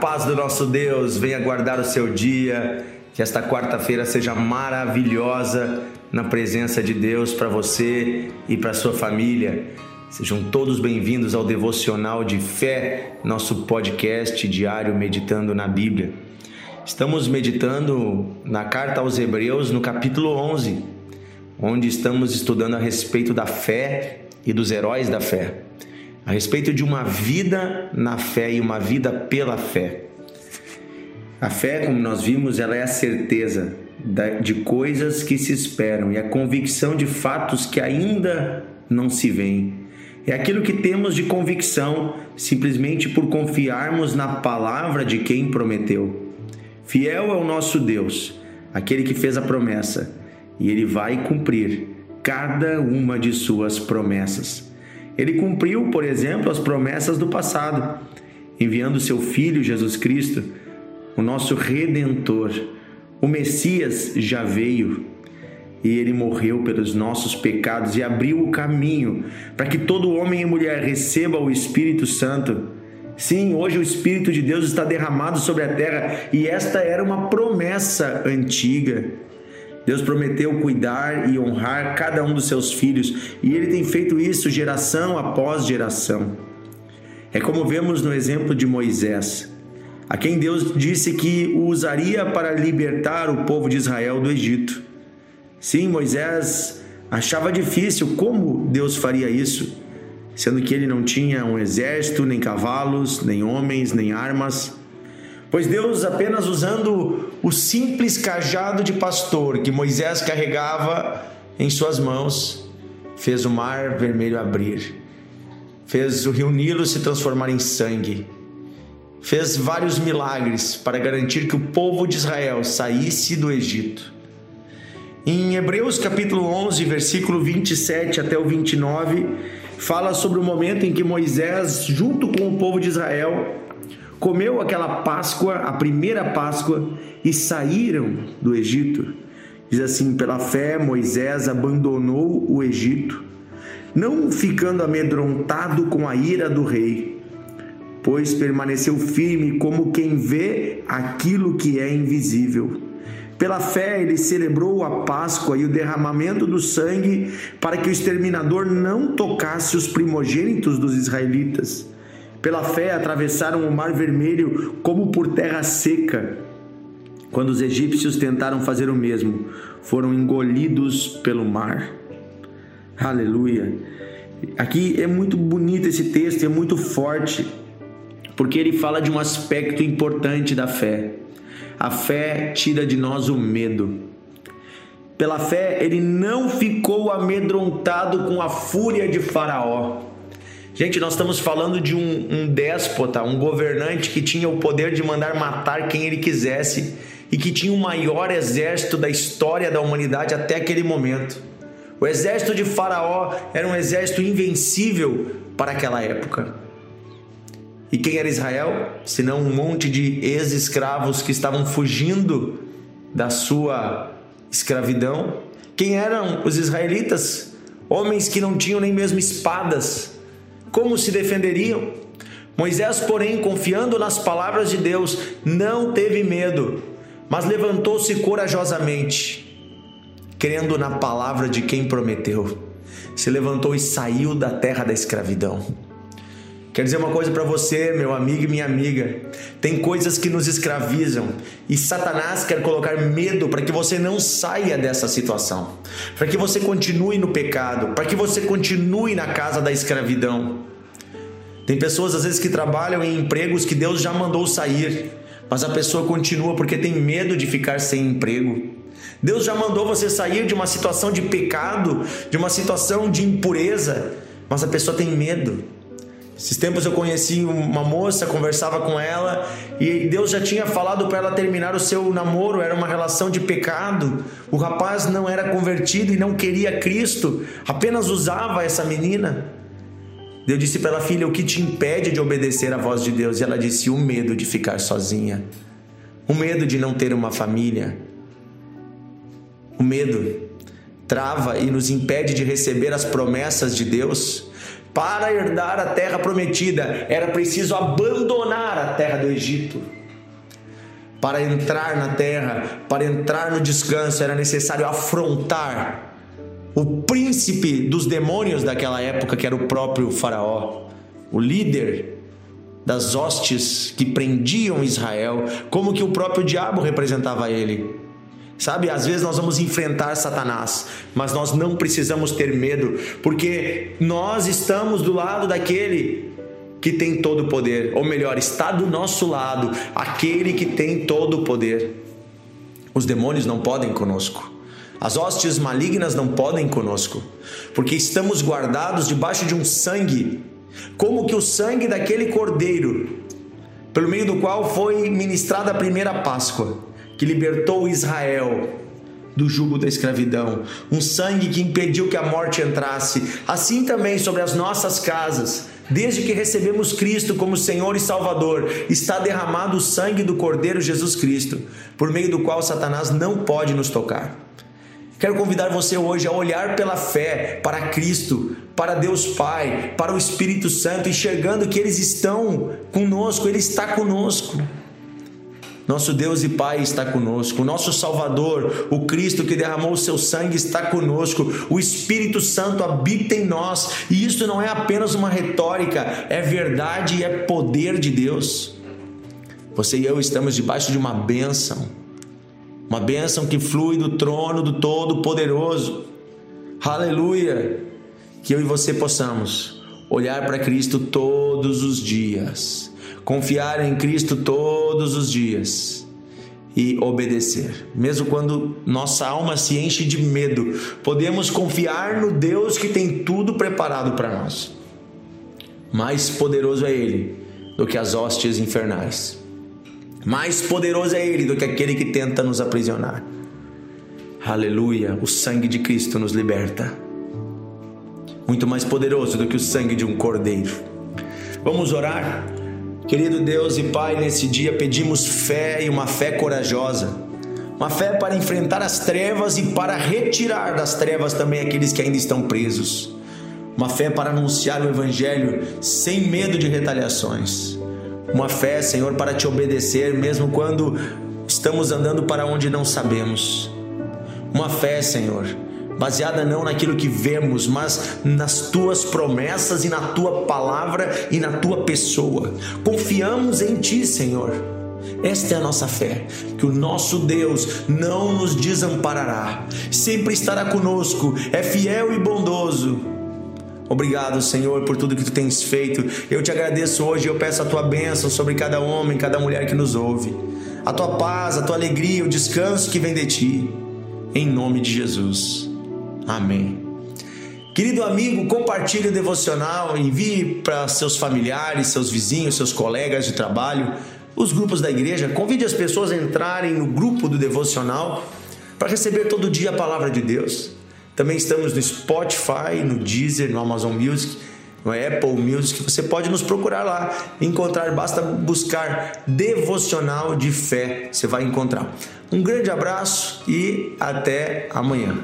paz do nosso Deus venha guardar o seu dia. Que esta quarta-feira seja maravilhosa na presença de Deus para você e para sua família. Sejam todos bem-vindos ao Devocional de Fé, nosso podcast diário meditando na Bíblia. Estamos meditando na carta aos Hebreus, no capítulo 11, onde estamos estudando a respeito da fé e dos heróis da fé a respeito de uma vida na fé e uma vida pela fé. A fé, como nós vimos, ela é a certeza de coisas que se esperam e a convicção de fatos que ainda não se veem. É aquilo que temos de convicção simplesmente por confiarmos na palavra de quem prometeu. Fiel é o nosso Deus, aquele que fez a promessa, e ele vai cumprir cada uma de suas promessas. Ele cumpriu, por exemplo, as promessas do passado, enviando seu filho Jesus Cristo, o nosso redentor. O Messias já veio e ele morreu pelos nossos pecados e abriu o caminho para que todo homem e mulher receba o Espírito Santo. Sim, hoje o Espírito de Deus está derramado sobre a terra e esta era uma promessa antiga. Deus prometeu cuidar e honrar cada um dos seus filhos e ele tem feito isso geração após geração. É como vemos no exemplo de Moisés, a quem Deus disse que o usaria para libertar o povo de Israel do Egito. Sim, Moisés achava difícil como Deus faria isso, sendo que ele não tinha um exército, nem cavalos, nem homens, nem armas. Pois Deus, apenas usando o simples cajado de pastor que Moisés carregava em suas mãos, fez o mar vermelho abrir, fez o rio Nilo se transformar em sangue, fez vários milagres para garantir que o povo de Israel saísse do Egito. Em Hebreus capítulo 11, versículo 27 até o 29, fala sobre o momento em que Moisés, junto com o povo de Israel, comeu aquela Páscoa, a primeira Páscoa, e saíram do Egito. Diz assim: pela fé, Moisés abandonou o Egito, não ficando amedrontado com a ira do rei, pois permaneceu firme como quem vê aquilo que é invisível. Pela fé, ele celebrou a Páscoa e o derramamento do sangue para que o exterminador não tocasse os primogênitos dos israelitas. Pela fé atravessaram o Mar Vermelho como por terra seca. Quando os egípcios tentaram fazer o mesmo, foram engolidos pelo mar. Aleluia. Aqui é muito bonito esse texto, é muito forte, porque ele fala de um aspecto importante da fé. A fé tira de nós o medo. Pela fé, ele não ficou amedrontado com a fúria de Faraó. Gente, nós estamos falando de um, um déspota, um governante que tinha o poder de mandar matar quem ele quisesse e que tinha o maior exército da história da humanidade até aquele momento. O exército de Faraó era um exército invencível para aquela época. E quem era Israel? Senão um monte de ex-escravos que estavam fugindo da sua escravidão. Quem eram os israelitas? Homens que não tinham nem mesmo espadas como se defenderiam? Moisés, porém, confiando nas palavras de Deus, não teve medo, mas levantou-se corajosamente, crendo na palavra de quem prometeu. Se levantou e saiu da terra da escravidão. Quer dizer uma coisa para você, meu amigo e minha amiga. Tem coisas que nos escravizam e Satanás quer colocar medo para que você não saia dessa situação, para que você continue no pecado, para que você continue na casa da escravidão. Tem pessoas às vezes que trabalham em empregos que Deus já mandou sair, mas a pessoa continua porque tem medo de ficar sem emprego. Deus já mandou você sair de uma situação de pecado, de uma situação de impureza, mas a pessoa tem medo. Esses tempos eu conheci uma moça, conversava com ela e Deus já tinha falado para ela terminar o seu namoro, era uma relação de pecado. O rapaz não era convertido e não queria Cristo, apenas usava essa menina. Deus disse para ela, filha, o que te impede de obedecer à voz de Deus? E ela disse: o medo de ficar sozinha, o medo de não ter uma família. O medo trava e nos impede de receber as promessas de Deus Para herdar a terra prometida, era preciso abandonar a terra do Egito. Para entrar na terra, para entrar no descanso, era necessário afrontar o príncipe dos demônios daquela época, que era o próprio Faraó, o líder das hostes que prendiam Israel, como que o próprio diabo representava ele. Sabe, às vezes nós vamos enfrentar Satanás, mas nós não precisamos ter medo, porque nós estamos do lado daquele que tem todo o poder, ou melhor, está do nosso lado aquele que tem todo o poder. Os demônios não podem conosco. As hostes malignas não podem conosco, porque estamos guardados debaixo de um sangue, como que o sangue daquele cordeiro, pelo meio do qual foi ministrada a primeira Páscoa que libertou Israel do jugo da escravidão, um sangue que impediu que a morte entrasse, assim também sobre as nossas casas. Desde que recebemos Cristo como Senhor e Salvador, está derramado o sangue do Cordeiro Jesus Cristo, por meio do qual Satanás não pode nos tocar. Quero convidar você hoje a olhar pela fé para Cristo, para Deus Pai, para o Espírito Santo, enxergando que eles estão conosco, Ele está conosco. Nosso Deus e Pai está conosco. Nosso Salvador, o Cristo que derramou o seu sangue, está conosco. O Espírito Santo habita em nós. E isso não é apenas uma retórica, é verdade e é poder de Deus. Você e eu estamos debaixo de uma bênção. Uma bênção que flui do trono do Todo-Poderoso. Aleluia! Que eu e você possamos olhar para Cristo todos os dias confiar em Cristo todos os dias e obedecer. Mesmo quando nossa alma se enche de medo, podemos confiar no Deus que tem tudo preparado para nós. Mais poderoso é Ele do que as hostes infernais. Mais poderoso é Ele do que aquele que tenta nos aprisionar. Aleluia! O sangue de Cristo nos liberta. Muito mais poderoso do que o sangue de um cordeiro. Vamos orar? Querido Deus e Pai, nesse dia pedimos fé e uma fé corajosa. Uma fé para enfrentar as trevas e para retirar das trevas também aqueles que ainda estão presos. Uma fé para anunciar o Evangelho sem medo de retaliações. Uma fé, Senhor, para te obedecer mesmo quando estamos andando para onde não sabemos. Uma fé, Senhor, baseada não naquilo que vemos, mas nas tuas promessas e na tua palavra e na tua pessoa. Confiamos em ti, Senhor. Esta é a nossa fé, que o nosso Deus não nos desamparará, sempre estará conosco, é fiel e bondoso. Obrigado, Senhor, por tudo que tu tens feito. Eu te agradeço hoje, eu peço a tua bênção sobre cada homem, cada mulher que nos ouve. A tua paz, a tua alegria, o descanso que vem de ti. Em nome de Jesus. Amém. Querido amigo, compartilhe o devocional, envie para seus familiares, seus vizinhos, seus colegas de trabalho, os grupos da igreja. Convide as pessoas a entrarem no grupo do devocional para receber todo dia a palavra de Deus. Também estamos no Spotify, no Deezer, no Amazon Music, no Apple Music. Você pode nos procurar lá, encontrar, basta buscar devocional de fé, você vai encontrar. Um grande abraço e até amanhã.